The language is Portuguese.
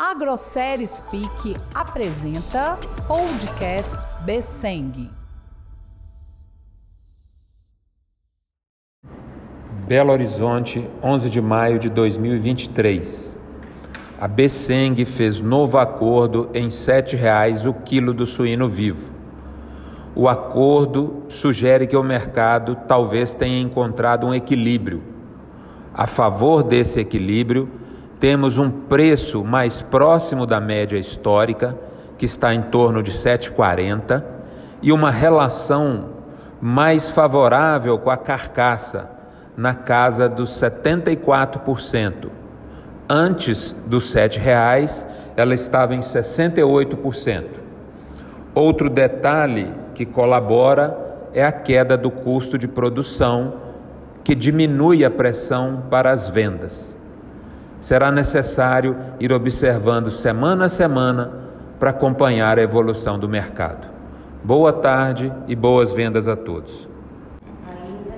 A Grosserie Speak apresenta Podcast Besseng. Belo Horizonte, 11 de maio de 2023. A Besseng fez novo acordo em R$ 7,00 o quilo do suíno vivo. O acordo sugere que o mercado talvez tenha encontrado um equilíbrio. A favor desse equilíbrio, temos um preço mais próximo da média histórica, que está em torno de 7,40, e uma relação mais favorável com a carcaça, na casa dos 74%. Antes dos R$ reais, ela estava em 68%. Outro detalhe que colabora é a queda do custo de produção, que diminui a pressão para as vendas será necessário ir observando semana a semana para acompanhar a evolução do mercado. Boa tarde e boas vendas a todos.